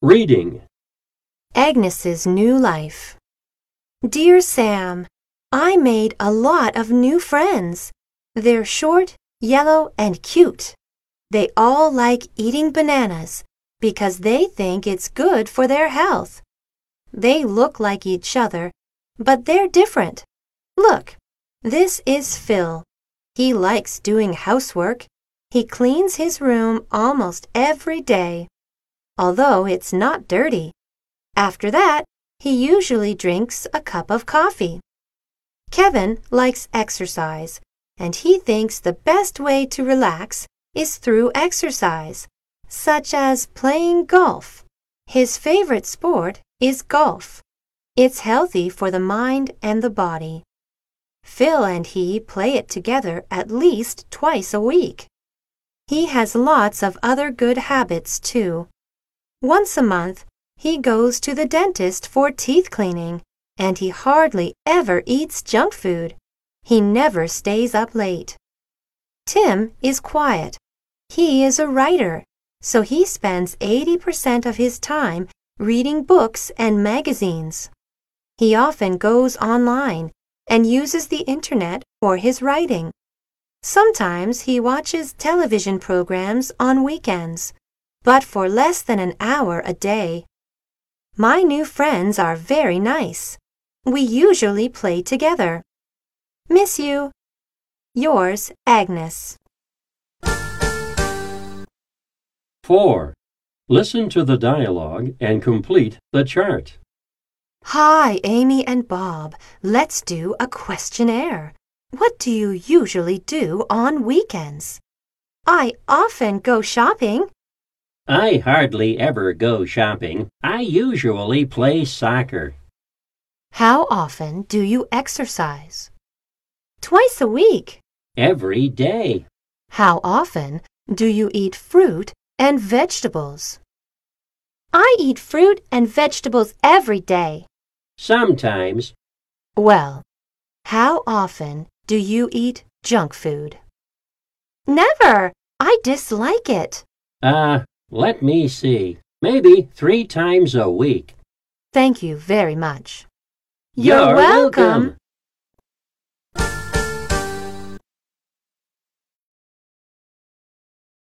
Reading. Agnes's New Life. Dear Sam, I made a lot of new friends. They're short, yellow, and cute. They all like eating bananas because they think it's good for their health. They look like each other, but they're different. Look, this is Phil. He likes doing housework. He cleans his room almost every day, although it's not dirty. After that, he usually drinks a cup of coffee. Kevin likes exercise, and he thinks the best way to relax is through exercise, such as playing golf. His favorite sport is golf. It's healthy for the mind and the body. Phil and he play it together at least twice a week. He has lots of other good habits, too. Once a month, he goes to the dentist for teeth cleaning, and he hardly ever eats junk food. He never stays up late. Tim is quiet. He is a writer, so he spends 80% of his time reading books and magazines. He often goes online and uses the internet for his writing. Sometimes he watches television programs on weekends, but for less than an hour a day. My new friends are very nice. We usually play together. Miss you. Yours, Agnes. 4. Listen to the dialogue and complete the chart. Hi, Amy and Bob. Let's do a questionnaire. What do you usually do on weekends? I often go shopping. I hardly ever go shopping. I usually play soccer. How often do you exercise? Twice a week. Every day. How often do you eat fruit and vegetables? I eat fruit and vegetables every day. Sometimes. Well, how often do you eat junk food? Never. I dislike it. Uh, let me see. Maybe three times a week. Thank you very much. You're welcome.